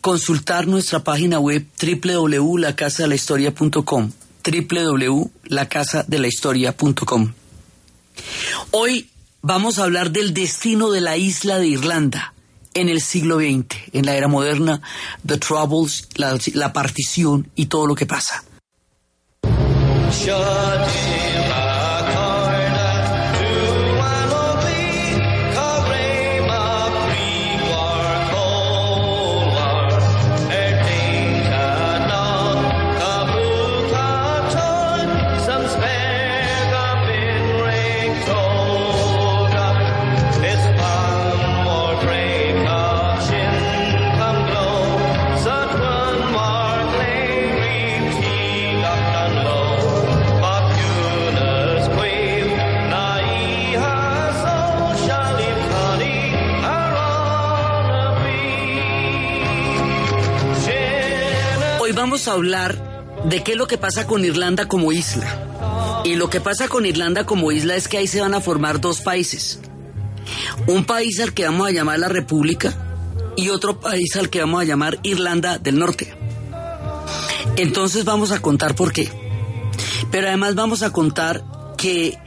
consultar nuestra página web www.lacasadelahistoria.com www.lacasadelahistoria.com Hoy vamos a hablar del destino de la isla de Irlanda en el siglo XX, en la era moderna, The Troubles, la, la partición y todo lo que pasa. A hablar de qué es lo que pasa con Irlanda como isla. Y lo que pasa con Irlanda como isla es que ahí se van a formar dos países. Un país al que vamos a llamar la República y otro país al que vamos a llamar Irlanda del Norte. Entonces vamos a contar por qué. Pero además vamos a contar que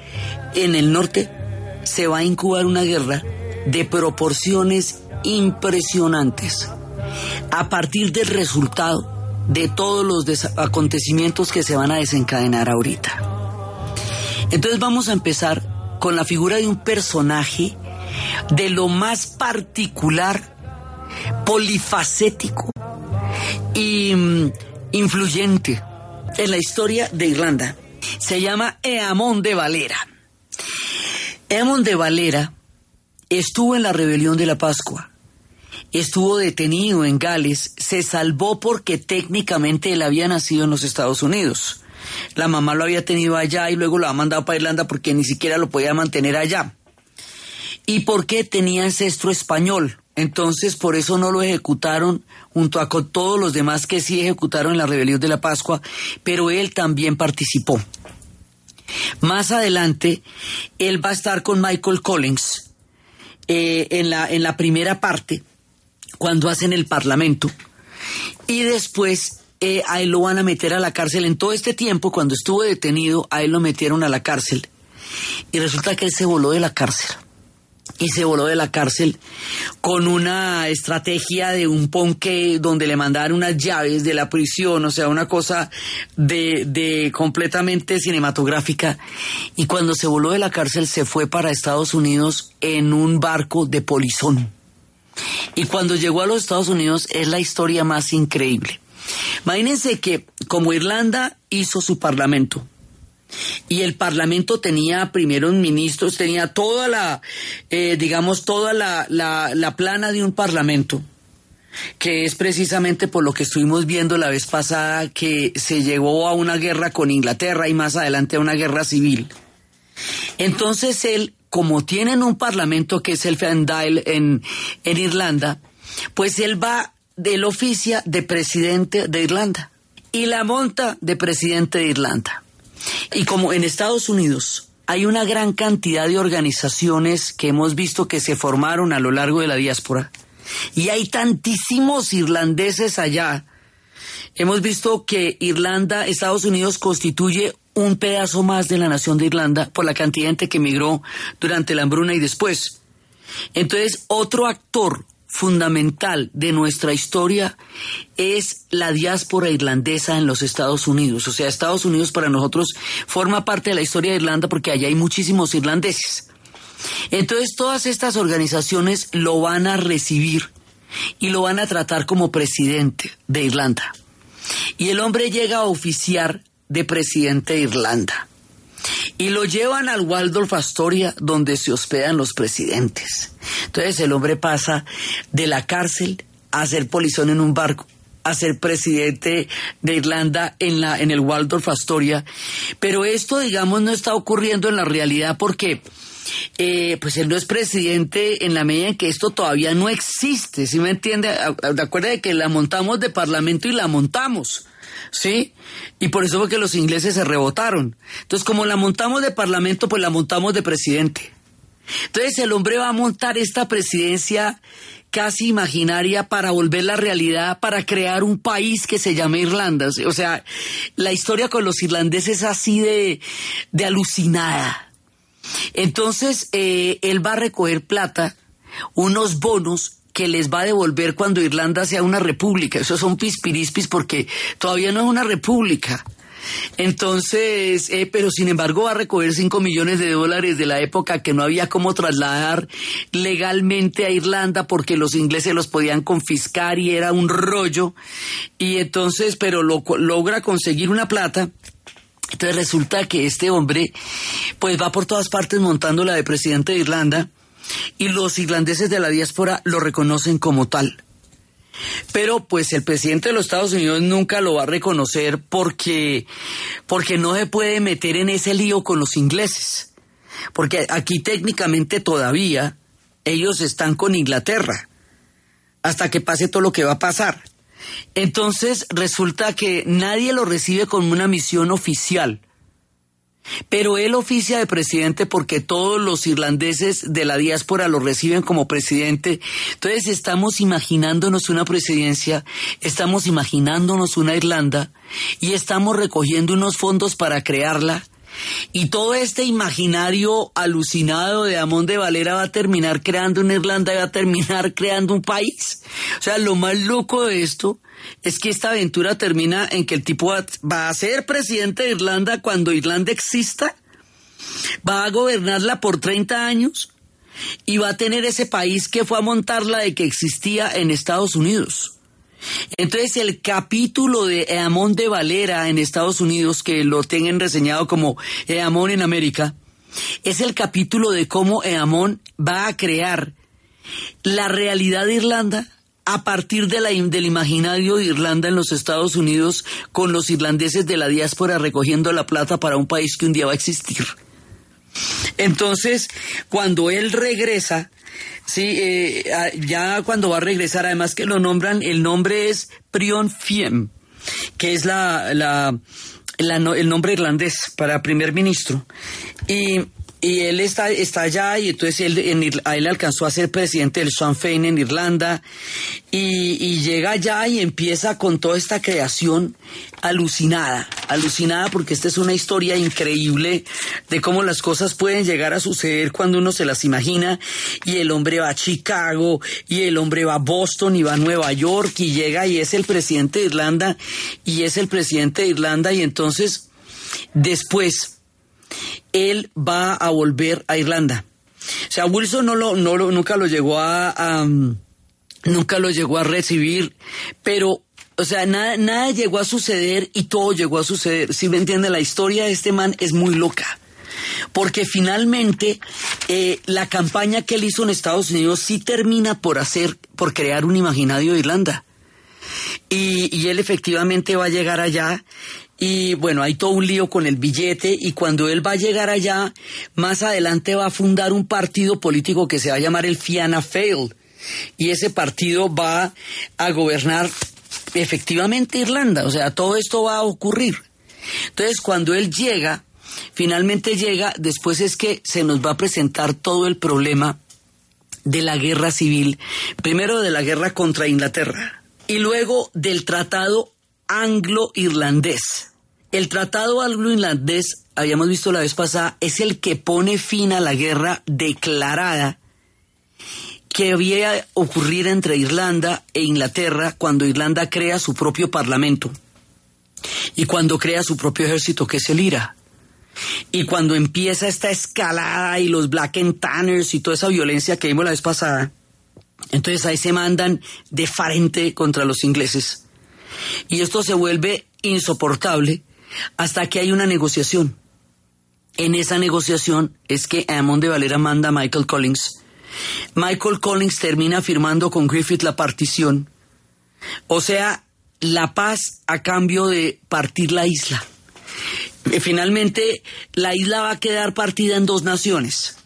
en el norte se va a incubar una guerra de proporciones impresionantes a partir del resultado de todos los acontecimientos que se van a desencadenar ahorita. Entonces vamos a empezar con la figura de un personaje de lo más particular, polifacético y mm, influyente en la historia de Irlanda. Se llama Eamon de Valera. Eamon de Valera estuvo en la rebelión de la Pascua estuvo detenido en Gales, se salvó porque técnicamente él había nacido en los Estados Unidos. La mamá lo había tenido allá y luego lo ha mandado para Irlanda porque ni siquiera lo podía mantener allá. Y porque tenía ancestro español. Entonces, por eso no lo ejecutaron junto a con todos los demás que sí ejecutaron en la rebelión de la Pascua, pero él también participó. Más adelante, él va a estar con Michael Collins eh, en, la, en la primera parte cuando hacen el Parlamento. Y después eh, a él lo van a meter a la cárcel. En todo este tiempo, cuando estuvo detenido, a él lo metieron a la cárcel. Y resulta que él se voló de la cárcel. Y se voló de la cárcel con una estrategia de un ponque donde le mandaron unas llaves de la prisión, o sea, una cosa de, de completamente cinematográfica. Y cuando se voló de la cárcel se fue para Estados Unidos en un barco de polizón y cuando llegó a los Estados Unidos es la historia más increíble. Imagínense que como Irlanda hizo su parlamento, y el Parlamento tenía primeros ministros, tenía toda la, eh, digamos, toda la, la, la, plana de un Parlamento, que es precisamente por lo que estuvimos viendo la vez pasada, que se llegó a una guerra con Inglaterra y más adelante a una guerra civil. Entonces él como tienen un parlamento que es el Fendale en, en Irlanda, pues él va del oficia de presidente de Irlanda y la monta de presidente de Irlanda. Y como en Estados Unidos hay una gran cantidad de organizaciones que hemos visto que se formaron a lo largo de la diáspora, y hay tantísimos irlandeses allá, hemos visto que Irlanda, Estados Unidos constituye un pedazo más de la nación de Irlanda por la cantidad de gente que emigró durante la hambruna y después. Entonces, otro actor fundamental de nuestra historia es la diáspora irlandesa en los Estados Unidos. O sea, Estados Unidos para nosotros forma parte de la historia de Irlanda porque allá hay muchísimos irlandeses. Entonces, todas estas organizaciones lo van a recibir y lo van a tratar como presidente de Irlanda. Y el hombre llega a oficiar de presidente de Irlanda. Y lo llevan al Waldorf Astoria, donde se hospedan los presidentes. Entonces el hombre pasa de la cárcel a ser polizón en un barco. a ser presidente de Irlanda en, la, en el Waldorf Astoria. Pero esto, digamos, no está ocurriendo en la realidad porque eh, pues él no es presidente en la medida en que esto todavía no existe, ¿sí me entiende? Recuerda de que la montamos de parlamento y la montamos. ¿Sí? Y por eso fue que los ingleses se rebotaron. Entonces, como la montamos de parlamento, pues la montamos de presidente. Entonces, el hombre va a montar esta presidencia casi imaginaria para volver la realidad, para crear un país que se llame Irlanda. O sea, la historia con los irlandeses es así de, de alucinada. Entonces, eh, él va a recoger plata, unos bonos que les va a devolver cuando Irlanda sea una república. Esos son pispirispis porque todavía no es una república. Entonces, eh, pero sin embargo va a recoger 5 millones de dólares de la época que no había cómo trasladar legalmente a Irlanda porque los ingleses los podían confiscar y era un rollo. Y entonces, pero lo, logra conseguir una plata. Entonces resulta que este hombre, pues va por todas partes montando la de presidente de Irlanda y los irlandeses de la diáspora lo reconocen como tal. Pero pues el presidente de los Estados Unidos nunca lo va a reconocer porque, porque no se puede meter en ese lío con los ingleses. Porque aquí técnicamente todavía ellos están con Inglaterra hasta que pase todo lo que va a pasar. Entonces resulta que nadie lo recibe con una misión oficial pero él oficia de presidente porque todos los irlandeses de la diáspora lo reciben como presidente. Entonces estamos imaginándonos una presidencia, estamos imaginándonos una Irlanda y estamos recogiendo unos fondos para crearla. Y todo este imaginario alucinado de Amón de Valera va a terminar creando una Irlanda y va a terminar creando un país. O sea, lo más loco de esto es que esta aventura termina en que el tipo va a ser presidente de Irlanda cuando Irlanda exista, va a gobernarla por 30 años y va a tener ese país que fue a montarla de que existía en Estados Unidos. Entonces el capítulo de Eamón de Valera en Estados Unidos, que lo tengan reseñado como Eamón en América, es el capítulo de cómo Eamón va a crear la realidad de Irlanda a partir de la, del imaginario de Irlanda en los Estados Unidos con los irlandeses de la diáspora recogiendo la plata para un país que un día va a existir. Entonces, cuando él regresa, sí, eh, ya cuando va a regresar, además que lo nombran, el nombre es Prion Fiem, que es la, la, el nombre irlandés para primer ministro. Y y él está, está allá y entonces él, en, él alcanzó a ser presidente del Sinn Féin en Irlanda. Y, llega allá y empieza con toda esta creación alucinada, alucinada porque esta es una historia increíble de cómo las cosas pueden llegar a suceder cuando uno se las imagina. Y el hombre va a Chicago y el hombre va a Boston y va a Nueva York y llega y es el presidente de Irlanda y es el presidente de Irlanda. Y entonces después él va a volver a Irlanda. O sea, Wilson no lo, no nunca lo llegó a, nunca lo llegó a recibir, pero o sea, nada, nada llegó a suceder y todo llegó a suceder. Si me entiende, la historia de este man es muy loca. Porque finalmente eh, la campaña que él hizo en Estados Unidos sí termina por hacer, por crear un imaginario de Irlanda. Y él efectivamente va a llegar allá y bueno, hay todo un lío con el billete y cuando él va a llegar allá, más adelante va a fundar un partido político que se va a llamar el Fianna Fail y ese partido va a gobernar efectivamente Irlanda, o sea, todo esto va a ocurrir. Entonces, cuando él llega, finalmente llega, después es que se nos va a presentar todo el problema de la guerra civil, primero de la guerra contra Inglaterra y luego del tratado anglo-irlandés. El tratado anglo-irlandés, habíamos visto la vez pasada, es el que pone fin a la guerra declarada que había ocurrir entre Irlanda e Inglaterra cuando Irlanda crea su propio parlamento y cuando crea su propio ejército, que es el IRA. Y cuando empieza esta escalada y los Black and Tanners y toda esa violencia que vimos la vez pasada, entonces ahí se mandan de frente contra los ingleses. Y esto se vuelve insoportable hasta que hay una negociación. En esa negociación es que Amon de Valera manda a Michael Collins. Michael Collins termina firmando con Griffith la partición. O sea, la paz a cambio de partir la isla. Eh, finalmente, la isla va a quedar partida en dos naciones.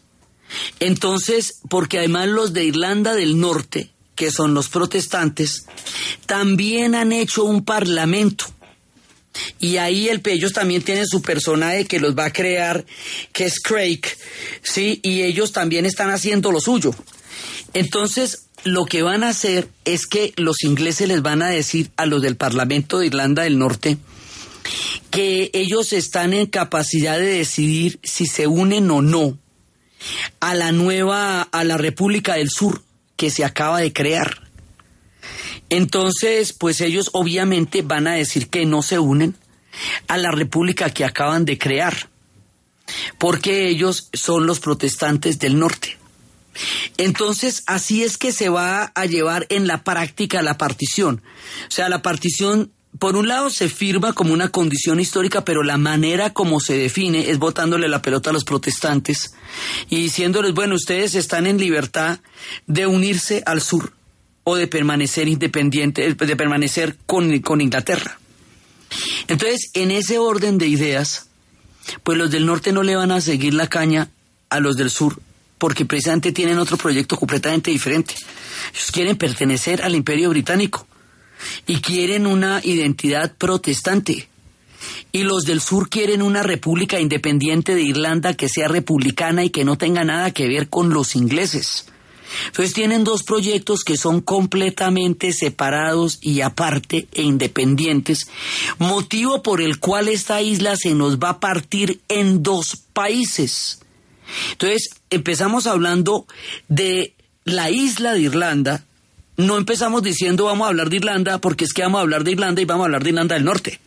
Entonces, porque además los de Irlanda del Norte, que son los protestantes, también han hecho un parlamento. Y ahí el, ellos también tienen su personaje que los va a crear, que es Craig, ¿sí? Y ellos también están haciendo lo suyo. Entonces, lo que van a hacer es que los ingleses les van a decir a los del Parlamento de Irlanda del Norte que ellos están en capacidad de decidir si se unen o no a la nueva, a la República del Sur que se acaba de crear. Entonces, pues ellos obviamente van a decir que no se unen a la república que acaban de crear, porque ellos son los protestantes del norte. Entonces, así es que se va a llevar en la práctica la partición. O sea, la partición, por un lado, se firma como una condición histórica, pero la manera como se define es botándole la pelota a los protestantes y diciéndoles, bueno, ustedes están en libertad de unirse al sur o de permanecer independiente, de permanecer con, con Inglaterra. Entonces, en ese orden de ideas, pues los del norte no le van a seguir la caña a los del sur, porque precisamente tienen otro proyecto completamente diferente. Ellos quieren pertenecer al imperio británico y quieren una identidad protestante. Y los del sur quieren una república independiente de Irlanda que sea republicana y que no tenga nada que ver con los ingleses. Entonces tienen dos proyectos que son completamente separados y aparte e independientes, motivo por el cual esta isla se nos va a partir en dos países. Entonces empezamos hablando de la isla de Irlanda, no empezamos diciendo vamos a hablar de Irlanda porque es que vamos a hablar de Irlanda y vamos a hablar de Irlanda del Norte.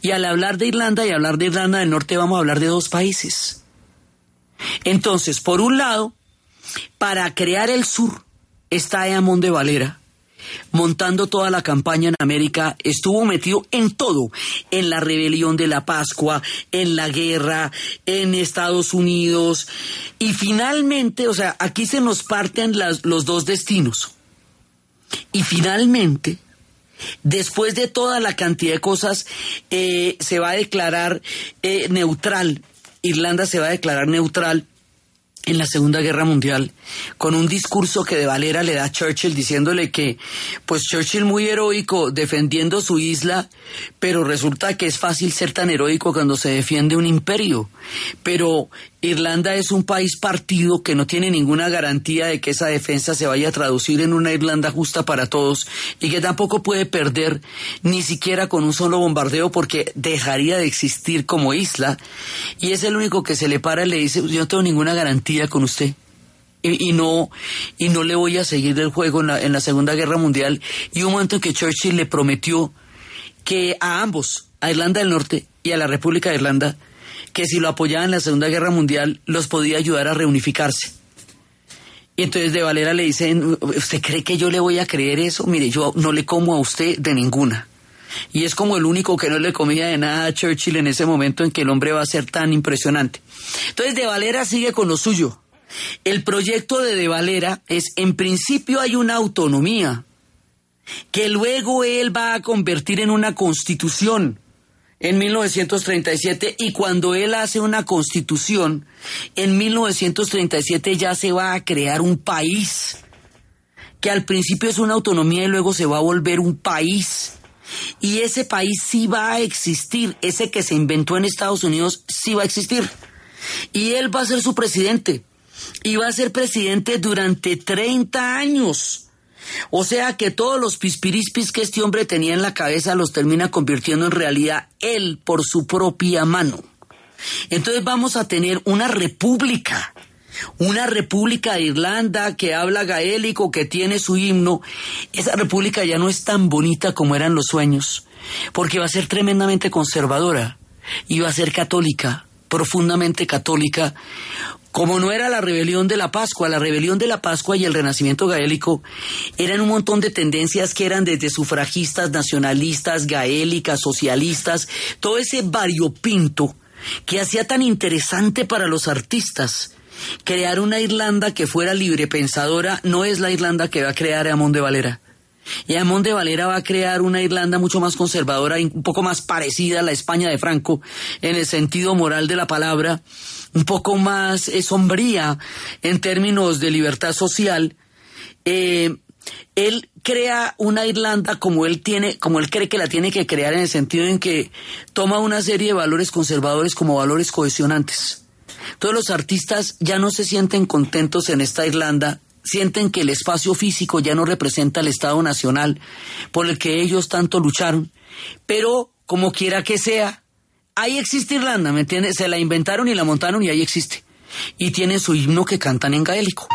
Y al hablar de Irlanda y hablar de Irlanda del Norte vamos a hablar de dos países. Entonces, por un lado, para crear el sur está Eamon de Valera, montando toda la campaña en América, estuvo metido en todo, en la rebelión de la Pascua, en la guerra, en Estados Unidos, y finalmente, o sea, aquí se nos parten los dos destinos. Y finalmente, después de toda la cantidad de cosas, eh, se va a declarar eh, neutral. Irlanda se va a declarar neutral en la Segunda Guerra Mundial con un discurso que de Valera le da a Churchill diciéndole que pues Churchill muy heroico defendiendo su isla, pero resulta que es fácil ser tan heroico cuando se defiende un imperio. Pero Irlanda es un país partido que no tiene ninguna garantía de que esa defensa se vaya a traducir en una Irlanda justa para todos y que tampoco puede perder ni siquiera con un solo bombardeo porque dejaría de existir como isla y es el único que se le para y le dice yo no tengo ninguna garantía con usted y, no y no le voy a seguir el juego en la, en la Segunda Guerra Mundial y un momento en que Churchill le prometió que a ambos, a Irlanda del Norte y a la República de Irlanda, que si lo apoyaba en la Segunda Guerra Mundial los podía ayudar a reunificarse. Y entonces de Valera le dicen, ¿usted cree que yo le voy a creer eso? Mire, yo no le como a usted de ninguna. Y es como el único que no le comía de nada a Churchill en ese momento en que el hombre va a ser tan impresionante. Entonces de Valera sigue con lo suyo. El proyecto de De Valera es, en principio hay una autonomía, que luego él va a convertir en una constitución en 1937 y cuando él hace una constitución, en 1937 ya se va a crear un país, que al principio es una autonomía y luego se va a volver un país. Y ese país sí va a existir, ese que se inventó en Estados Unidos sí va a existir. Y él va a ser su presidente. Y va a ser presidente durante 30 años. O sea que todos los pispirispis que este hombre tenía en la cabeza los termina convirtiendo en realidad él por su propia mano. Entonces vamos a tener una república, una república de Irlanda que habla gaélico, que tiene su himno. Esa república ya no es tan bonita como eran los sueños, porque va a ser tremendamente conservadora y va a ser católica, profundamente católica, como no era la rebelión de la Pascua, la rebelión de la Pascua y el renacimiento gaélico eran un montón de tendencias que eran desde sufragistas, nacionalistas, gaélicas, socialistas, todo ese variopinto que hacía tan interesante para los artistas. Crear una Irlanda que fuera libre pensadora no es la Irlanda que va a crear Amón de Valera. Y Amón de Valera va a crear una Irlanda mucho más conservadora, un poco más parecida a la España de Franco, en el sentido moral de la palabra, un poco más eh, sombría en términos de libertad social. Eh, él crea una Irlanda como él tiene, como él cree que la tiene que crear en el sentido en que toma una serie de valores conservadores como valores cohesionantes. Todos los artistas ya no se sienten contentos en esta Irlanda, sienten que el espacio físico ya no representa el Estado Nacional por el que ellos tanto lucharon, pero como quiera que sea, ahí existe Irlanda, ¿me entiendes? Se la inventaron y la montaron y ahí existe. Y tiene su himno que cantan en gaélico.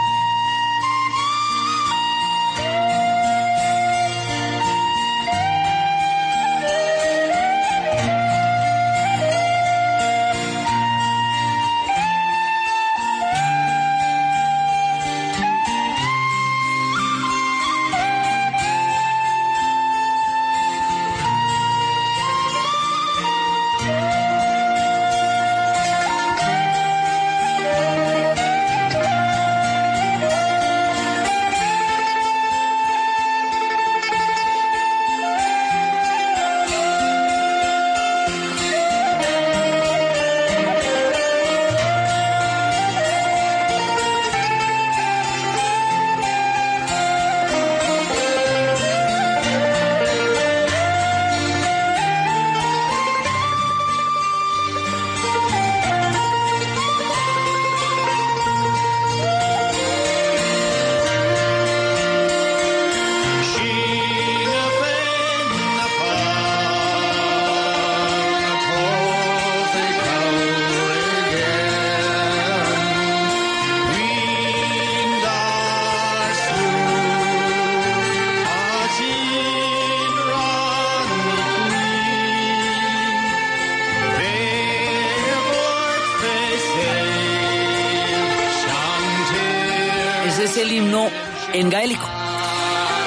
El himno en gaélico.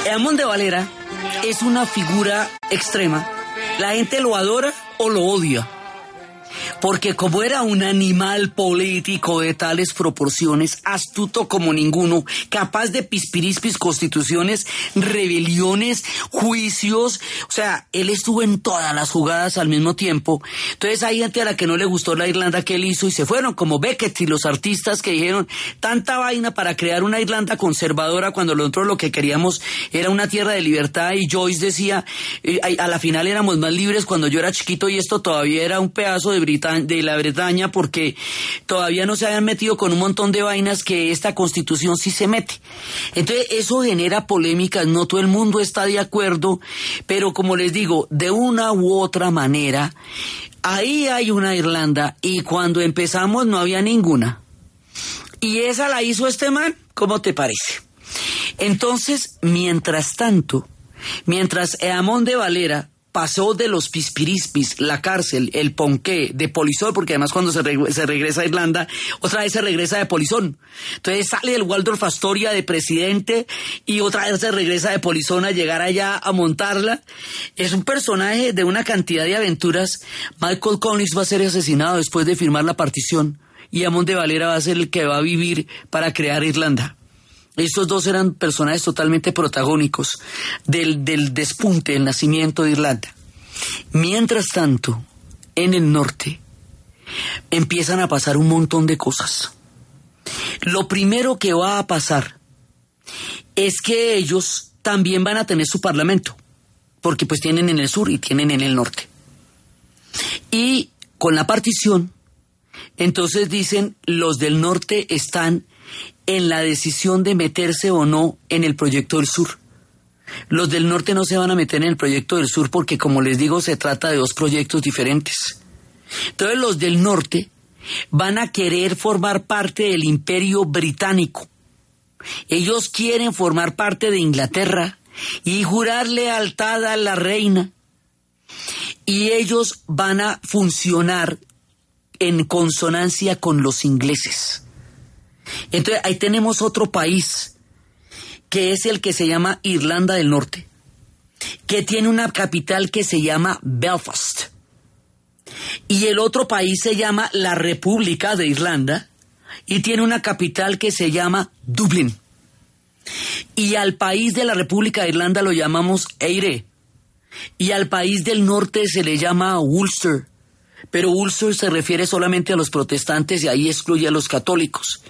Eamon de Valera es una figura extrema. La gente lo adora o lo odia porque como era un animal político de tales proporciones, astuto como ninguno, capaz de pispirispis constituciones, rebeliones, juicios, o sea, él estuvo en todas las jugadas al mismo tiempo. Entonces hay gente a la que no le gustó la Irlanda que él hizo y se fueron, como Beckett y los artistas que dijeron tanta vaina para crear una Irlanda conservadora cuando nosotros lo que queríamos era una tierra de libertad y Joyce decía, eh, a la final éramos más libres cuando yo era chiquito y esto todavía era un pedazo de Britania de la Bretaña porque todavía no se habían metido con un montón de vainas que esta constitución sí se mete. Entonces eso genera polémicas, no todo el mundo está de acuerdo, pero como les digo, de una u otra manera, ahí hay una Irlanda y cuando empezamos no había ninguna. Y esa la hizo este man, ¿cómo te parece? Entonces, mientras tanto, mientras Eamón de Valera pasó de los pispirispis, la cárcel, el ponqué, de polizón, porque además cuando se, regresa a Irlanda, otra vez se regresa de polizón. Entonces sale el Waldorf Astoria de presidente y otra vez se regresa de polizón a llegar allá a montarla. Es un personaje de una cantidad de aventuras. Michael Collins va a ser asesinado después de firmar la partición y Amon de Valera va a ser el que va a vivir para crear Irlanda. Estos dos eran personajes totalmente protagónicos del, del despunte, el nacimiento de Irlanda. Mientras tanto, en el norte, empiezan a pasar un montón de cosas. Lo primero que va a pasar es que ellos también van a tener su parlamento, porque pues tienen en el sur y tienen en el norte. Y con la partición, entonces dicen, los del norte están en la decisión de meterse o no en el proyecto del sur. Los del norte no se van a meter en el proyecto del sur porque, como les digo, se trata de dos proyectos diferentes. Entonces los del norte van a querer formar parte del imperio británico. Ellos quieren formar parte de Inglaterra y jurar lealtad a la reina. Y ellos van a funcionar en consonancia con los ingleses. Entonces ahí tenemos otro país, que es el que se llama Irlanda del Norte, que tiene una capital que se llama Belfast. Y el otro país se llama la República de Irlanda y tiene una capital que se llama Dublín. Y al país de la República de Irlanda lo llamamos Eire. Y al país del norte se le llama Ulster. Pero Ulster se refiere solamente a los protestantes y ahí excluye a los católicos.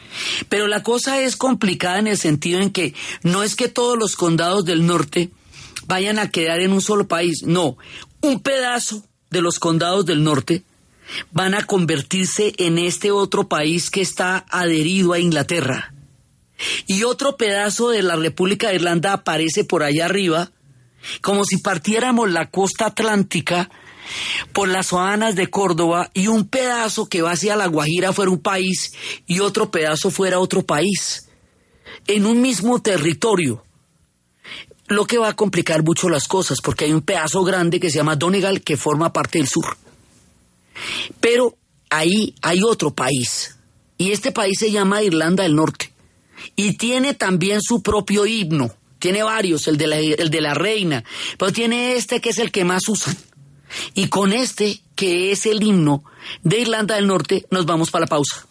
Pero la cosa es complicada en el sentido en que no es que todos los condados del norte vayan a quedar en un solo país, no, un pedazo de los condados del norte van a convertirse en este otro país que está adherido a Inglaterra. Y otro pedazo de la República de Irlanda aparece por allá arriba, como si partiéramos la costa atlántica por las zonas de Córdoba y un pedazo que va hacia la Guajira fuera un país y otro pedazo fuera otro país, en un mismo territorio. Lo que va a complicar mucho las cosas, porque hay un pedazo grande que se llama Donegal que forma parte del sur. Pero ahí hay otro país, y este país se llama Irlanda del Norte, y tiene también su propio himno. Tiene varios, el de la, el de la reina, pero tiene este que es el que más usan. Y con este, que es el himno de Irlanda del Norte, nos vamos para la pausa.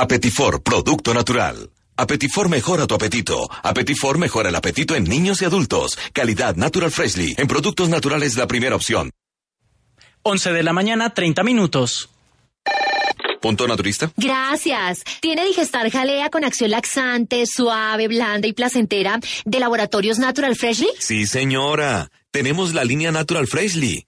Apetifor, producto natural. Apetifor mejora tu apetito. Apetifor mejora el apetito en niños y adultos. Calidad Natural Freshly. En productos naturales la primera opción. 11 de la mañana, 30 minutos. ¿Punto naturista? Gracias. ¿Tiene Digestar Jalea con acción laxante, suave, blanda y placentera de Laboratorios Natural Freshly? Sí, señora. Tenemos la línea Natural Freshly.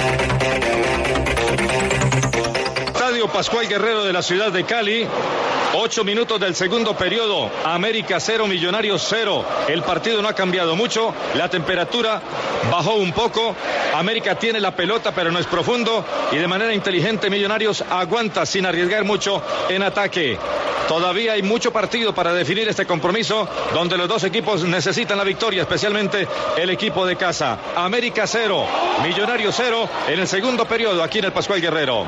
Pascual Guerrero de la ciudad de Cali. Ocho minutos del segundo periodo. América cero, Millonarios cero. El partido no ha cambiado mucho. La temperatura bajó un poco. América tiene la pelota, pero no es profundo. Y de manera inteligente, Millonarios aguanta sin arriesgar mucho en ataque. Todavía hay mucho partido para definir este compromiso, donde los dos equipos necesitan la victoria, especialmente el equipo de casa. América cero, Millonarios cero en el segundo periodo aquí en el Pascual Guerrero.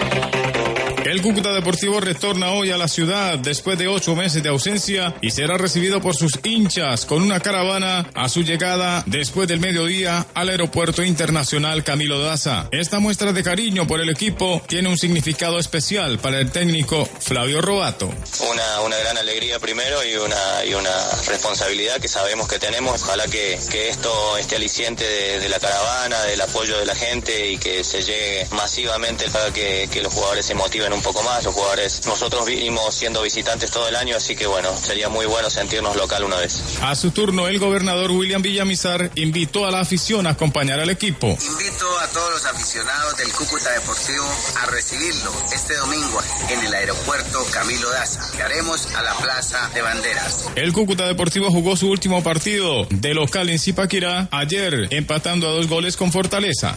El Cúcuta Deportivo retorna hoy a la ciudad después de ocho meses de ausencia y será recibido por sus hinchas con una caravana a su llegada después del mediodía al Aeropuerto Internacional Camilo Daza. Esta muestra de cariño por el equipo tiene un significado especial para el técnico Flavio Robato. Una, una gran alegría primero y una, y una responsabilidad que sabemos que tenemos. Ojalá que, que esto, este aliciente de, de la caravana, del apoyo de la gente y que se llegue masivamente para que, que los jugadores se motiven un poco más. Los jugadores, nosotros vinimos siendo visitantes todo el año, así que bueno, sería muy bueno sentirnos local una vez. A su turno, el gobernador William Villamizar invitó a la afición a acompañar al equipo. Invito a todos los aficionados del Cúcuta Deportivo a recibirlo este domingo en el aeropuerto Camilo Daza, que haremos a la Plaza de Banderas. El Cúcuta Deportivo jugó su último partido de local en Zipaquirá ayer, empatando a dos goles con Fortaleza.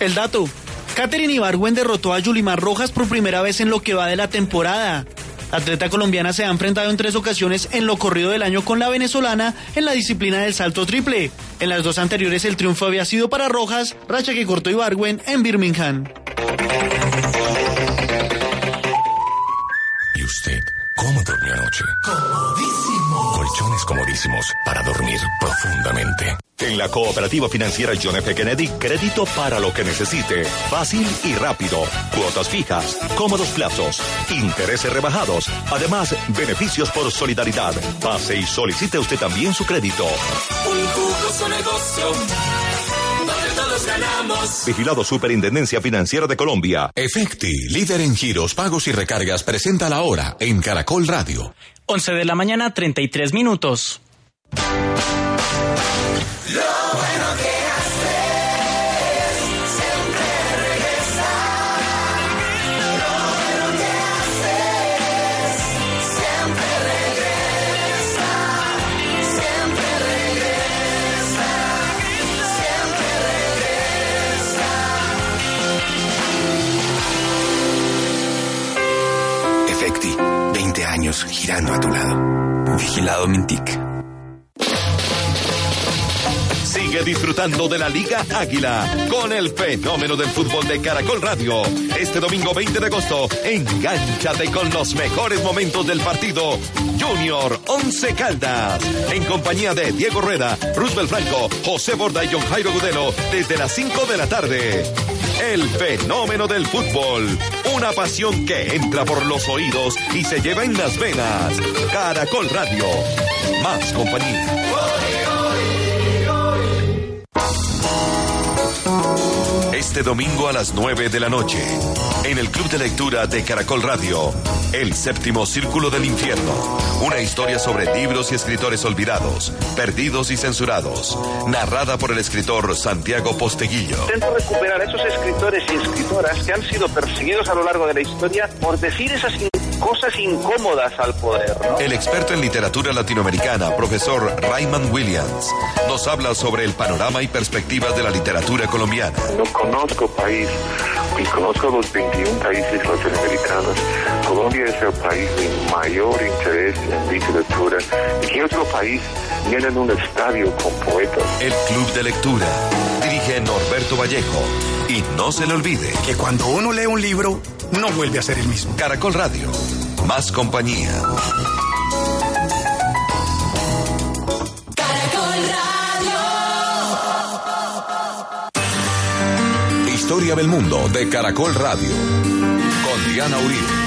El dato. Katherine Ibargüen derrotó a Yulimar Rojas por primera vez en lo que va de la temporada. La atleta colombiana se ha enfrentado en tres ocasiones en lo corrido del año con la venezolana en la disciplina del salto triple. En las dos anteriores el triunfo había sido para Rojas, racha que cortó Ibargüen en Birmingham. ¿Y usted cómo durmió anoche? Comodísimo. Colchones comodísimos para dormir profundamente. En la cooperativa financiera John F. Kennedy, crédito para lo que necesite. Fácil y rápido. Cuotas fijas, cómodos plazos, intereses rebajados. Además, beneficios por solidaridad. Pase y solicite usted también su crédito. Un jugoso negocio. Donde todos ganamos. Vigilado Superintendencia Financiera de Colombia. Efecti, líder en giros, pagos y recargas, presenta la hora en Caracol Radio. 11 de la mañana, 33 minutos. Girando a tu lado. Vigilado Mintic. Sigue disfrutando de la Liga Águila con el fenómeno del fútbol de Caracol Radio. Este domingo 20 de agosto, engánchate con los mejores momentos del partido Junior Once Caldas. En compañía de Diego Rueda, Roosevelt Franco, José Borda y John Jairo Gudelo desde las 5 de la tarde. El fenómeno del fútbol. Una pasión que entra por los oídos y se lleva en las venas. Caracol Radio. Más compañía. Este domingo a las 9 de la noche, en el Club de Lectura de Caracol Radio, El Séptimo Círculo del Infierno. Una historia sobre libros y escritores olvidados, perdidos y censurados. Narrada por el escritor Santiago Posteguillo. Intento recuperar a esos escritores y escritoras que han sido perseguidos a lo largo de la historia por decir esas cosas incómodas al poder. ¿no? El experto en literatura latinoamericana, profesor Rayman Williams, nos habla sobre el panorama y perspectivas de la literatura colombiana. No conozco país, y conozco los 21 países latinoamericanos. Colombia es el país de mayor interés en literatura. ¿Y qué otro país llena un estadio con poetas? El Club de Lectura. Dirige Norberto Vallejo. Y no se le olvide que cuando uno lee un libro, no vuelve a ser el mismo. Caracol Radio. Más compañía. Caracol Radio. Historia del mundo de Caracol Radio. Con Diana Uribe.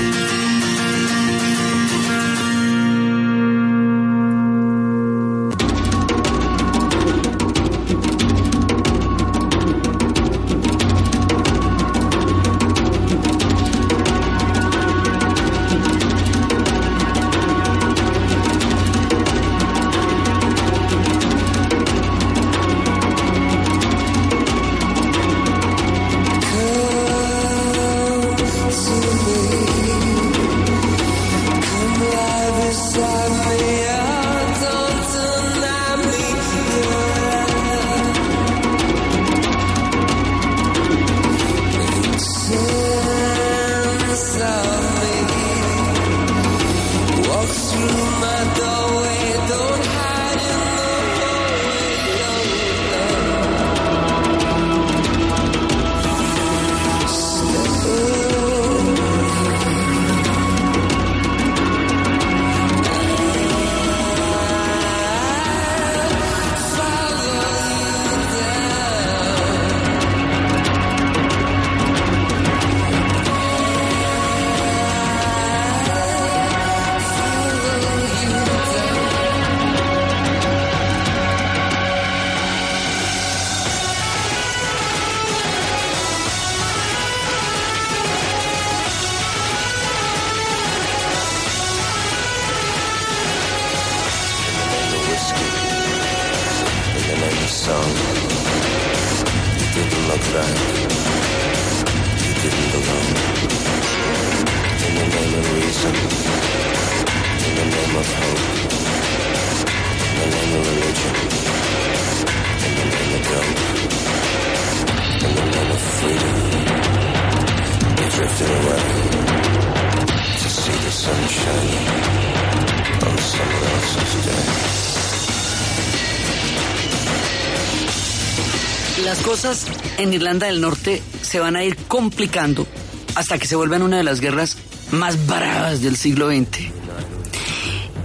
Las cosas en Irlanda del Norte se van a ir complicando hasta que se vuelvan una de las guerras más bravas del siglo XX.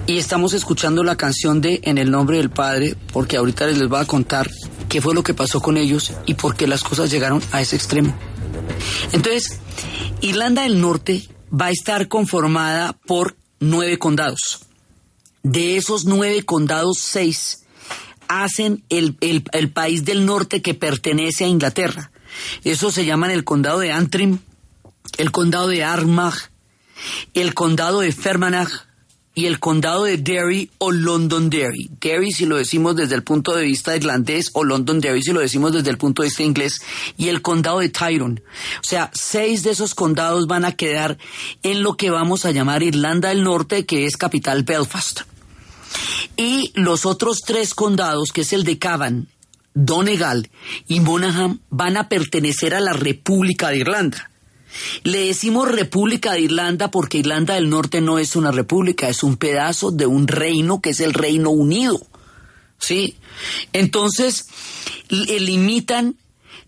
Y estamos escuchando la canción de En el nombre del Padre, porque ahorita les voy a contar qué fue lo que pasó con ellos y por qué las cosas llegaron a ese extremo. Entonces, Irlanda del Norte va a estar conformada por nueve condados. De esos nueve condados, seis hacen el, el- país del norte que pertenece a Inglaterra. Eso se llaman el condado de Antrim, el condado de Armagh, el condado de Fermanagh y el condado de Derry o Londonderry. Derry si lo decimos desde el punto de vista irlandés o Londonderry si lo decimos desde el punto de vista inglés y el condado de Tyrone. O sea, seis de esos condados van a quedar en lo que vamos a llamar Irlanda del Norte, que es capital Belfast. Y los otros tres condados, que es el de Cavan, Donegal y Monaghan, van a pertenecer a la República de Irlanda. Le decimos República de Irlanda porque Irlanda del Norte no es una república, es un pedazo de un reino que es el Reino Unido. ¿Sí? Entonces, li- limitan,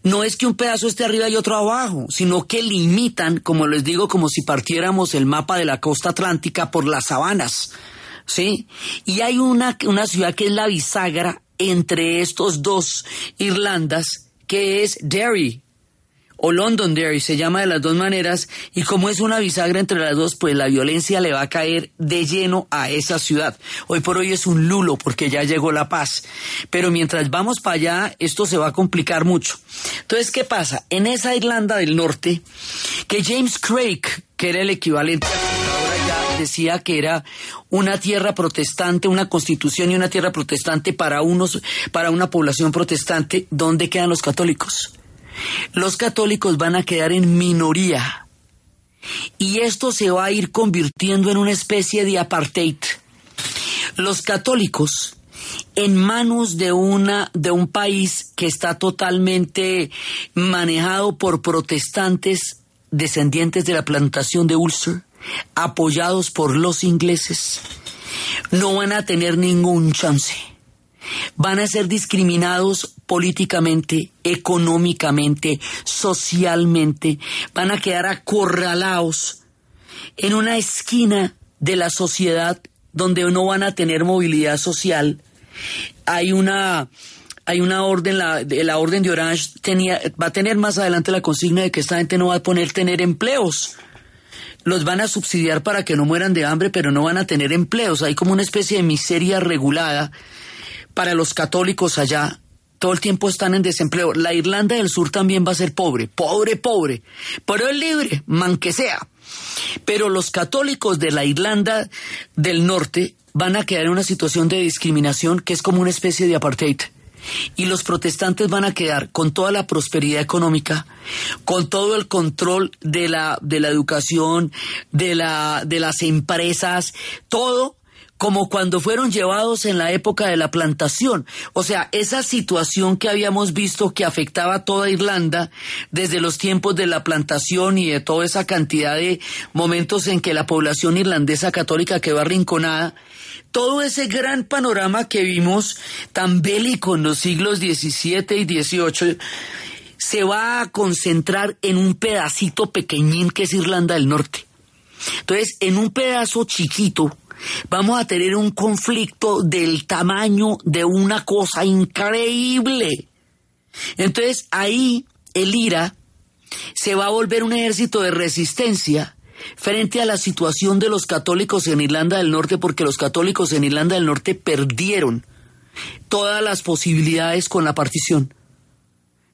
no es que un pedazo esté arriba y otro abajo, sino que limitan, como les digo, como si partiéramos el mapa de la costa atlántica por las sabanas. ¿Sí? Y hay una, una ciudad que es la bisagra entre estos dos Irlandas, que es Derry, o Londonderry, se llama de las dos maneras, y como es una bisagra entre las dos, pues la violencia le va a caer de lleno a esa ciudad. Hoy por hoy es un lulo porque ya llegó la paz, pero mientras vamos para allá, esto se va a complicar mucho. Entonces, ¿qué pasa? En esa Irlanda del Norte, que James Craig, que era el equivalente decía que era una tierra protestante, una constitución y una tierra protestante para unos, para una población protestante, ¿dónde quedan los católicos? los católicos van a quedar en minoría. Y esto se va a ir convirtiendo en una especie de apartheid. Los católicos en manos de una de un país que está totalmente manejado por protestantes descendientes de la plantación de Ulster, apoyados por los ingleses, no van a tener ningún chance van a ser discriminados políticamente, económicamente, socialmente, van a quedar acorralados en una esquina de la sociedad donde no van a tener movilidad social. Hay una hay una orden, la, la orden de Orange tenía, va a tener más adelante la consigna de que esta gente no va a poner tener empleos. Los van a subsidiar para que no mueran de hambre, pero no van a tener empleos. Hay como una especie de miseria regulada para los católicos allá. Todo el tiempo están en desempleo. La Irlanda del Sur también va a ser pobre, pobre, pobre, pero es libre, man que sea. Pero los católicos de la Irlanda del Norte van a quedar en una situación de discriminación que es como una especie de apartheid. Y los protestantes van a quedar con toda la prosperidad económica, con todo el control de la, de la educación, de, la, de las empresas, todo como cuando fueron llevados en la época de la plantación. O sea, esa situación que habíamos visto que afectaba a toda Irlanda desde los tiempos de la plantación y de toda esa cantidad de momentos en que la población irlandesa católica quedó arrinconada, todo ese gran panorama que vimos tan bélico en los siglos XVII y XVIII se va a concentrar en un pedacito pequeñín que es Irlanda del Norte. Entonces, en un pedazo chiquito, vamos a tener un conflicto del tamaño de una cosa increíble. Entonces, ahí el IRA se va a volver un ejército de resistencia frente a la situación de los católicos en Irlanda del Norte, porque los católicos en Irlanda del Norte perdieron todas las posibilidades con la partición.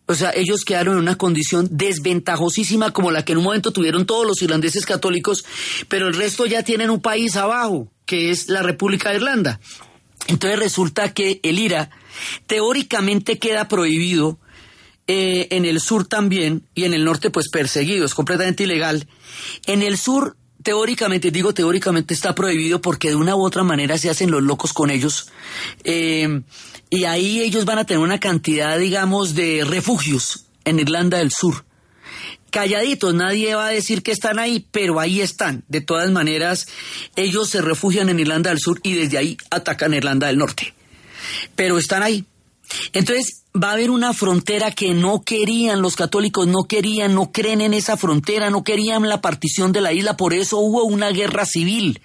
O sea, ellos quedaron en una condición desventajosísima como la que en un momento tuvieron todos los irlandeses católicos, pero el resto ya tienen un país abajo, que es la República de Irlanda. Entonces resulta que el IRA teóricamente queda prohibido eh, en el sur también y en el norte pues perseguido, es completamente ilegal. En el sur teóricamente, digo teóricamente está prohibido porque de una u otra manera se hacen los locos con ellos. Eh, y ahí ellos van a tener una cantidad, digamos, de refugios en Irlanda del Sur. calladitos, nadie va a decir que están ahí, pero ahí están. De todas maneras, ellos se refugian en Irlanda del Sur y desde ahí atacan Irlanda del Norte. Pero están ahí. Entonces, va a haber una frontera que no querían, los católicos no querían, no creen en esa frontera, no querían la partición de la isla, por eso hubo una guerra civil.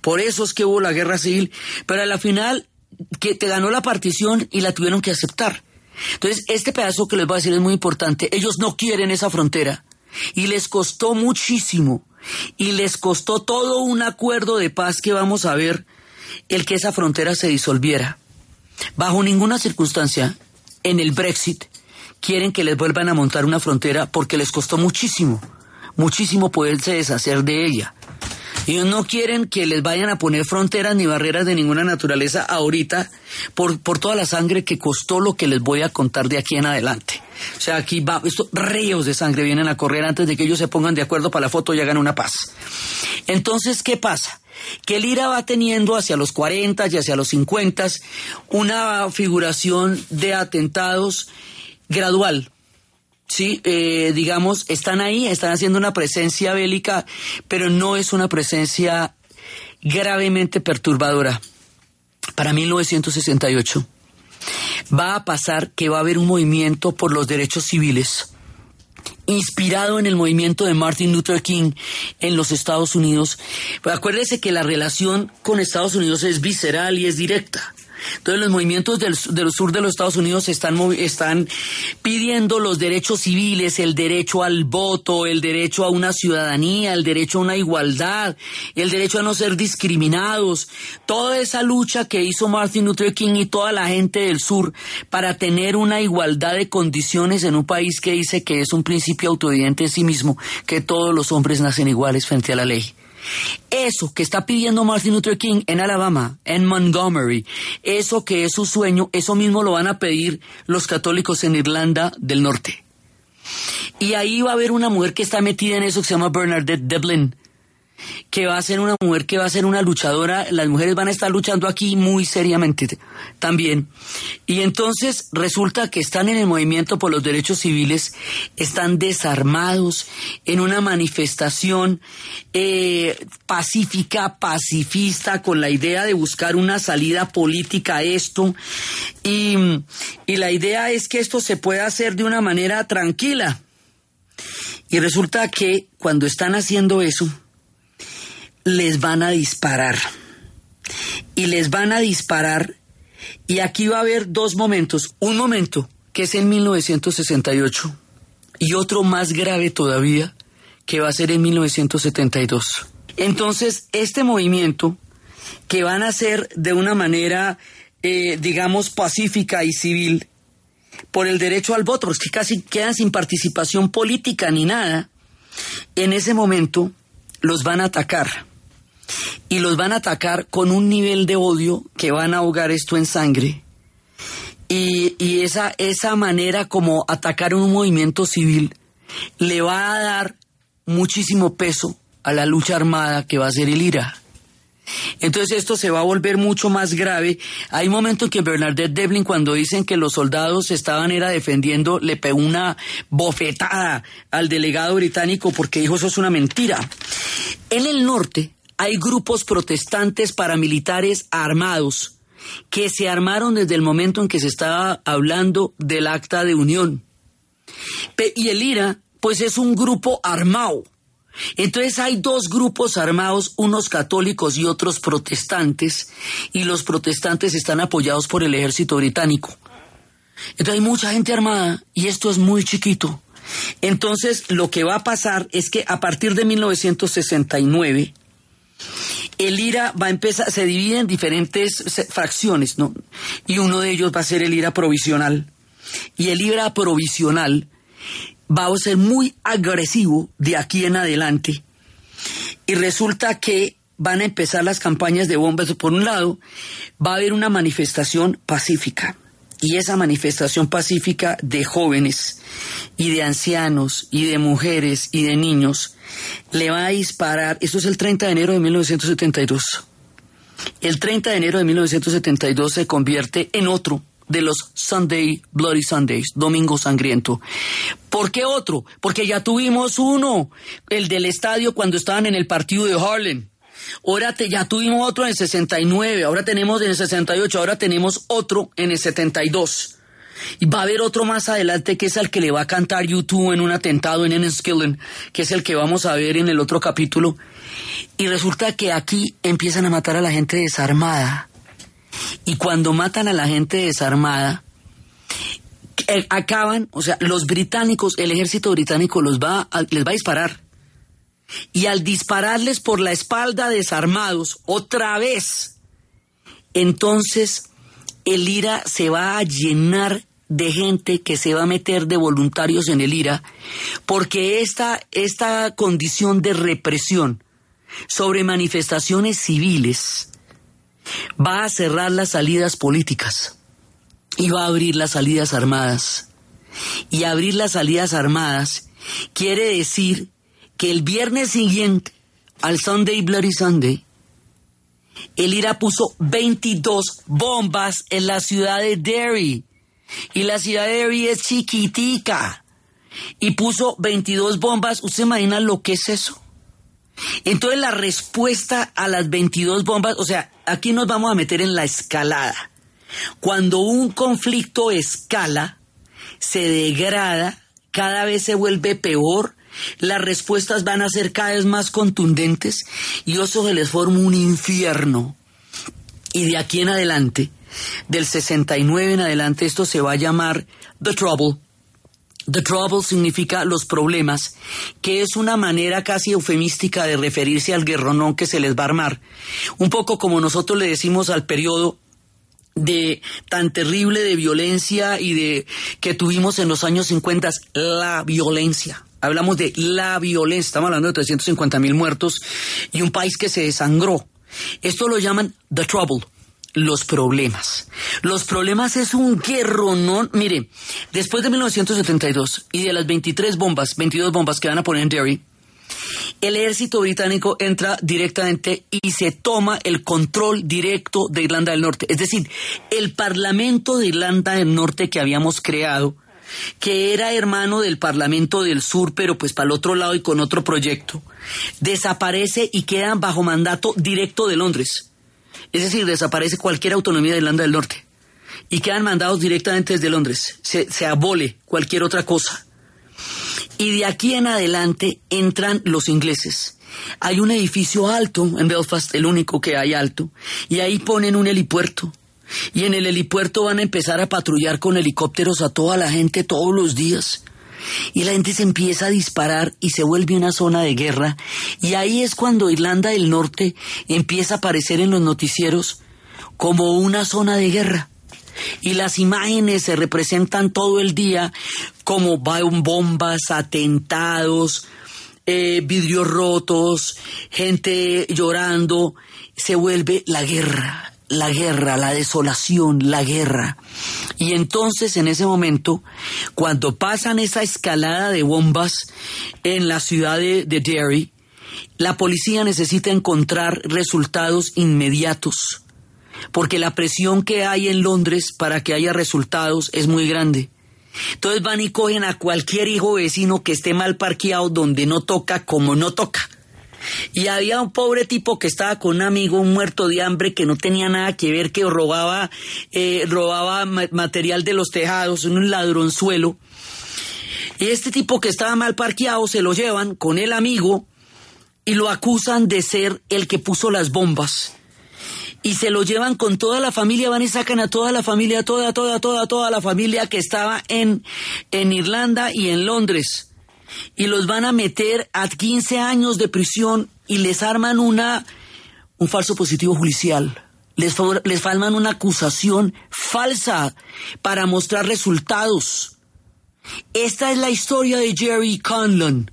Por eso es que hubo la guerra civil. Pero a la final, que te ganó la partición y la tuvieron que aceptar. Entonces, este pedazo que les voy a decir es muy importante. Ellos no quieren esa frontera. Y les costó muchísimo. Y les costó todo un acuerdo de paz que vamos a ver el que esa frontera se disolviera. Bajo ninguna circunstancia, en el Brexit, quieren que les vuelvan a montar una frontera porque les costó muchísimo, muchísimo poderse deshacer de ella. Ellos no quieren que les vayan a poner fronteras ni barreras de ninguna naturaleza ahorita por, por toda la sangre que costó lo que les voy a contar de aquí en adelante. O sea, aquí va, estos ríos de sangre vienen a correr antes de que ellos se pongan de acuerdo para la foto y hagan una paz. Entonces, ¿qué pasa? Que el IRA va teniendo hacia los 40 y hacia los 50 una figuración de atentados gradual, sí, eh, digamos, están ahí, están haciendo una presencia bélica, pero no es una presencia gravemente perturbadora. Para 1968 va a pasar que va a haber un movimiento por los derechos civiles inspirado en el movimiento de Martin Luther King en los Estados Unidos. acuérdese que la relación con Estados Unidos es visceral y es directa. Entonces los movimientos del, sur de los Estados Unidos están, están pidiendo los derechos civiles, el derecho al voto, el derecho a una ciudadanía, el derecho a una igualdad, el derecho a no ser discriminados. Toda esa lucha que hizo Martin Luther King y toda la gente del sur para tener una igualdad de condiciones en un país que dice que es un principio autoevidente en sí mismo, que todos los hombres nacen iguales frente a la ley. Eso que está pidiendo Martin Luther King en Alabama, en Montgomery, eso que es su sueño, eso mismo lo van a pedir los católicos en Irlanda del Norte. Y ahí va a haber una mujer que está metida en eso que se llama Bernadette Devlin, que va a ser una mujer que va a ser una luchadora, las mujeres van a estar luchando aquí muy seriamente también. Y entonces resulta que están en el movimiento por los derechos civiles, están desarmados en una manifestación eh, pacífica, pacifista, con la idea de buscar una salida política a esto. Y, y la idea es que esto se pueda hacer de una manera tranquila. Y resulta que cuando están haciendo eso, les van a disparar. Y les van a disparar. Y aquí va a haber dos momentos. Un momento que es en 1968 y otro más grave todavía que va a ser en 1972. Entonces, este movimiento que van a ser de una manera, eh, digamos, pacífica y civil, por el derecho al voto, porque casi quedan sin participación política ni nada, en ese momento los van a atacar y los van a atacar con un nivel de odio que van a ahogar esto en sangre. Y, esa, esa manera como atacar un movimiento civil le va a dar muchísimo peso a la lucha armada que va a ser el IRA. Entonces esto se va a volver mucho más grave. Hay un momento en que Bernadette Devlin, cuando dicen que los soldados estaban era defendiendo, le pegó una bofetada al delegado británico porque dijo eso es una mentira. En el norte hay grupos protestantes paramilitares armados que se armaron desde el momento en que se estaba hablando del acta de unión. Y el IRA, pues es un grupo armado. Entonces hay dos grupos armados, unos católicos y otros protestantes, y los protestantes están apoyados por el ejército británico. Entonces hay mucha gente armada y esto es muy chiquito. Entonces lo que va a pasar es que a partir de 1969, el IRA va a empezar, se divide en diferentes fracciones, ¿no? Y uno de ellos va a ser el IRA provisional. Y el IRA provisional va a ser muy agresivo de aquí en adelante. Y resulta que van a empezar las campañas de bombas. Por un lado, va a haber una manifestación pacífica. Y esa manifestación pacífica de jóvenes y de ancianos y de mujeres y de niños le va a disparar, esto es el 30 de enero de 1972. El 30 de enero de 1972 se convierte en otro de los Sunday Bloody Sundays, Domingo Sangriento. ¿Por qué otro? Porque ya tuvimos uno, el del estadio cuando estaban en el partido de Harlem. Ahora te- ya tuvimos otro en el 69, ahora tenemos en el 68, ahora tenemos otro en el 72. Y va a haber otro más adelante que es el que le va a cantar YouTube en un atentado en Enniskillen, que es el que vamos a ver en el otro capítulo. Y resulta que aquí empiezan a matar a la gente desarmada. Y cuando matan a la gente desarmada, eh, acaban, o sea, los británicos, el ejército británico los va les va a disparar. Y al dispararles por la espalda desarmados, otra vez, entonces el IRA se va a llenar de gente que se va a meter de voluntarios en el IRA, porque esta, esta condición de represión sobre manifestaciones civiles va a cerrar las salidas políticas y va a abrir las salidas armadas. Y abrir las salidas armadas quiere decir que el viernes siguiente al Sunday Bloody Sunday, el IRA puso 22 bombas en la ciudad de Derry. Y la ciudad de Derry es chiquitica. Y puso 22 bombas. ¿Usted imagina lo que es eso? Entonces la respuesta a las 22 bombas, o sea, aquí nos vamos a meter en la escalada. Cuando un conflicto escala, se degrada, cada vez se vuelve peor, las respuestas van a ser cada vez más contundentes y eso se les forma un infierno. Y de aquí en adelante, del 69 en adelante, esto se va a llamar The Trouble. The Trouble significa los problemas, que es una manera casi eufemística de referirse al guerronón que se les va a armar. Un poco como nosotros le decimos al periodo de tan terrible de violencia y de que tuvimos en los años 50, la violencia. Hablamos de la violencia, estamos hablando de 350 mil muertos y un país que se desangró. Esto lo llaman the trouble, los problemas. Los problemas es un guerronón. Mire, después de 1972 y de las 23 bombas, 22 bombas que van a poner en Derry, el ejército británico entra directamente y se toma el control directo de Irlanda del Norte. Es decir, el Parlamento de Irlanda del Norte que habíamos creado, que era hermano del Parlamento del Sur, pero pues para el otro lado y con otro proyecto, desaparece y queda bajo mandato directo de Londres. Es decir, desaparece cualquier autonomía de Irlanda del Norte y quedan mandados directamente desde Londres. Se, se abole cualquier otra cosa. Y de aquí en adelante entran los ingleses. Hay un edificio alto en Belfast, el único que hay alto, y ahí ponen un helipuerto. Y en el helipuerto van a empezar a patrullar con helicópteros a toda la gente todos los días. Y la gente se empieza a disparar y se vuelve una zona de guerra. Y ahí es cuando Irlanda del Norte empieza a aparecer en los noticieros como una zona de guerra y las imágenes se representan todo el día como bombas, atentados, eh, vidrios rotos, gente llorando, se vuelve la guerra, la guerra, la desolación, la guerra. Y entonces en ese momento, cuando pasan esa escalada de bombas en la ciudad de, de Derry, la policía necesita encontrar resultados inmediatos porque la presión que hay en Londres para que haya resultados es muy grande. Entonces van y cogen a cualquier hijo vecino que esté mal parqueado donde no toca como no toca. Y había un pobre tipo que estaba con un amigo, un muerto de hambre, que no tenía nada que ver, que robaba, eh, robaba ma- material de los tejados, un ladronzuelo. Y este tipo que estaba mal parqueado se lo llevan con el amigo y lo acusan de ser el que puso las bombas y se lo llevan con toda la familia, van y sacan a toda la familia, toda, toda, toda, toda la familia que estaba en, en Irlanda y en Londres. Y los van a meter a 15 años de prisión y les arman una, un falso positivo judicial. Les, les falman una acusación falsa para mostrar resultados. Esta es la historia de Jerry Conlon.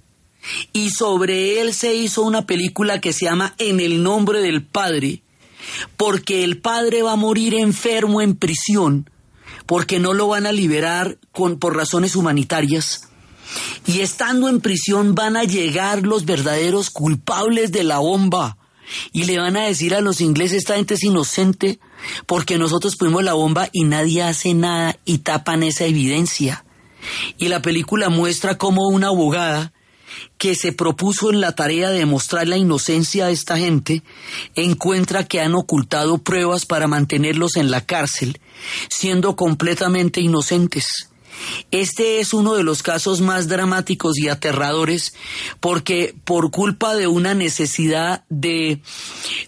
Y sobre él se hizo una película que se llama En el nombre del Padre porque el padre va a morir enfermo en prisión, porque no lo van a liberar con, por razones humanitarias. Y estando en prisión van a llegar los verdaderos culpables de la bomba y le van a decir a los ingleses, esta gente es inocente, porque nosotros pusimos la bomba y nadie hace nada y tapan esa evidencia. Y la película muestra cómo una abogada que se propuso en la tarea de demostrar la inocencia de esta gente, encuentra que han ocultado pruebas para mantenerlos en la cárcel, siendo completamente inocentes. Este es uno de los casos más dramáticos y aterradores porque por culpa de una necesidad de,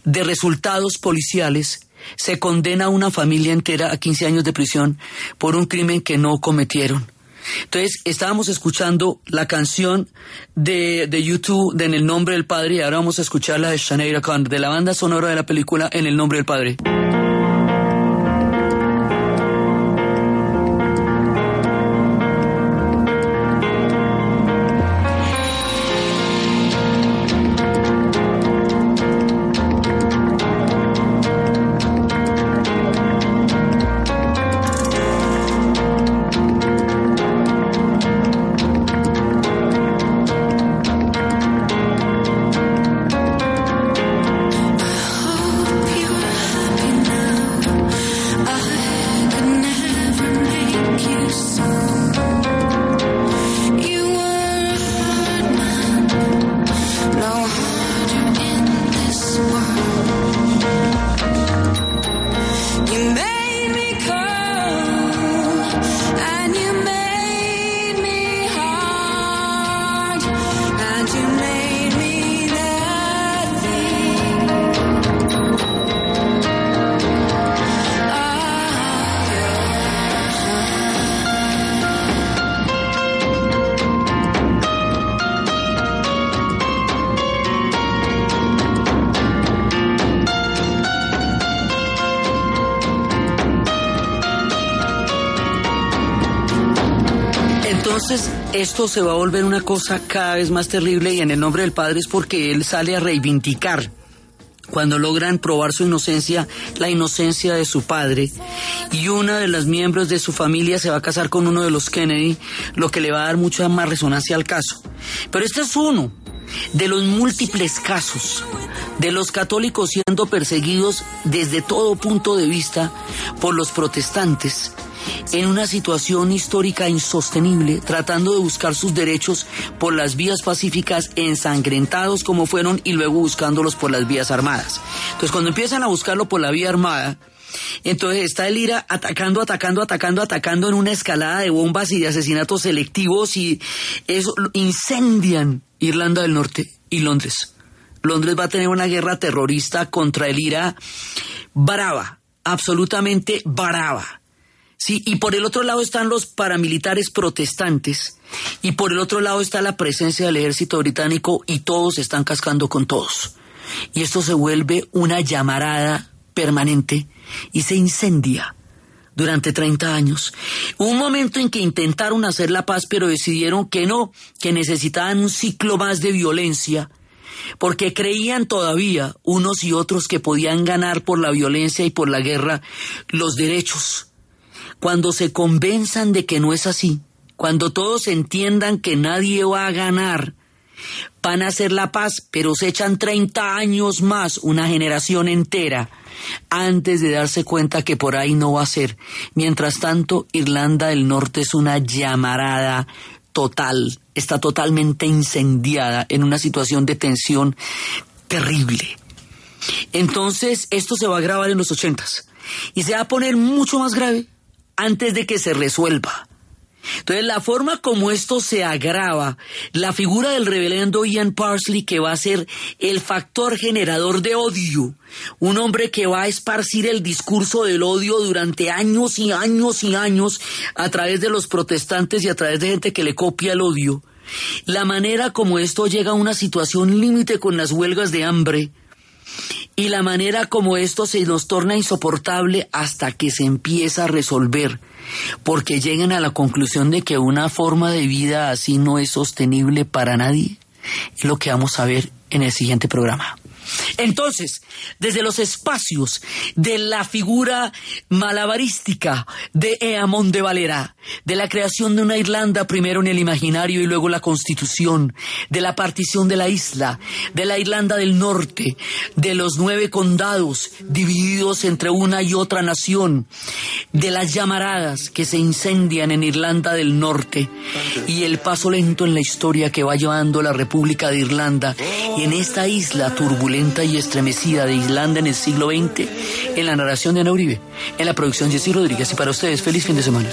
de resultados policiales, se condena a una familia entera a 15 años de prisión por un crimen que no cometieron. Entonces, estábamos escuchando la canción de, de YouTube de En el nombre del Padre y ahora vamos a escuchar la de Shaneira Khan, de la banda sonora de la película En el nombre del Padre. Esto se va a volver una cosa cada vez más terrible y en el nombre del Padre es porque Él sale a reivindicar cuando logran probar su inocencia, la inocencia de su padre, y una de las miembros de su familia se va a casar con uno de los Kennedy, lo que le va a dar mucha más resonancia al caso. Pero este es uno de los múltiples casos de los católicos siendo perseguidos desde todo punto de vista por los protestantes en una situación histórica insostenible, tratando de buscar sus derechos por las vías pacíficas, ensangrentados como fueron, y luego buscándolos por las vías armadas. Entonces, cuando empiezan a buscarlo por la vía armada, entonces está el IRA atacando, atacando, atacando, atacando en una escalada de bombas y de asesinatos selectivos y eso incendian Irlanda del Norte y Londres. Londres va a tener una guerra terrorista contra el IRA brava, absolutamente brava. Sí, y por el otro lado están los paramilitares protestantes y por el otro lado está la presencia del ejército británico y todos están cascando con todos. Y esto se vuelve una llamarada permanente y se incendia durante 30 años. Un momento en que intentaron hacer la paz, pero decidieron que no, que necesitaban un ciclo más de violencia, porque creían todavía unos y otros que podían ganar por la violencia y por la guerra los derechos. Cuando se convenzan de que no es así, cuando todos entiendan que nadie va a ganar, van a hacer la paz, pero se echan 30 años más, una generación entera, antes de darse cuenta que por ahí no va a ser. Mientras tanto, Irlanda del Norte es una llamarada total, está totalmente incendiada en una situación de tensión terrible. Entonces, esto se va a grabar en los ochentas y se va a poner mucho más grave antes de que se resuelva. Entonces, la forma como esto se agrava, la figura del reverendo Ian Parsley, que va a ser el factor generador de odio, un hombre que va a esparcir el discurso del odio durante años y años y años a través de los protestantes y a través de gente que le copia el odio, la manera como esto llega a una situación límite con las huelgas de hambre, y la manera como esto se nos torna insoportable hasta que se empieza a resolver, porque llegan a la conclusión de que una forma de vida así no es sostenible para nadie, es lo que vamos a ver en el siguiente programa. Entonces, desde los espacios de la figura malabarística de Eamon de Valera, de la creación de una Irlanda primero en el imaginario y luego la constitución, de la partición de la isla, de la Irlanda del Norte, de los nueve condados divididos entre una y otra nación, de las llamaradas que se incendian en Irlanda del Norte y el paso lento en la historia que va llevando la República de Irlanda y en esta isla turbulenta y estremecida de Irlanda en el siglo XX, en la narración de Ana Uribe, en la producción Jessy Rodríguez y para ustedes feliz fin de semana.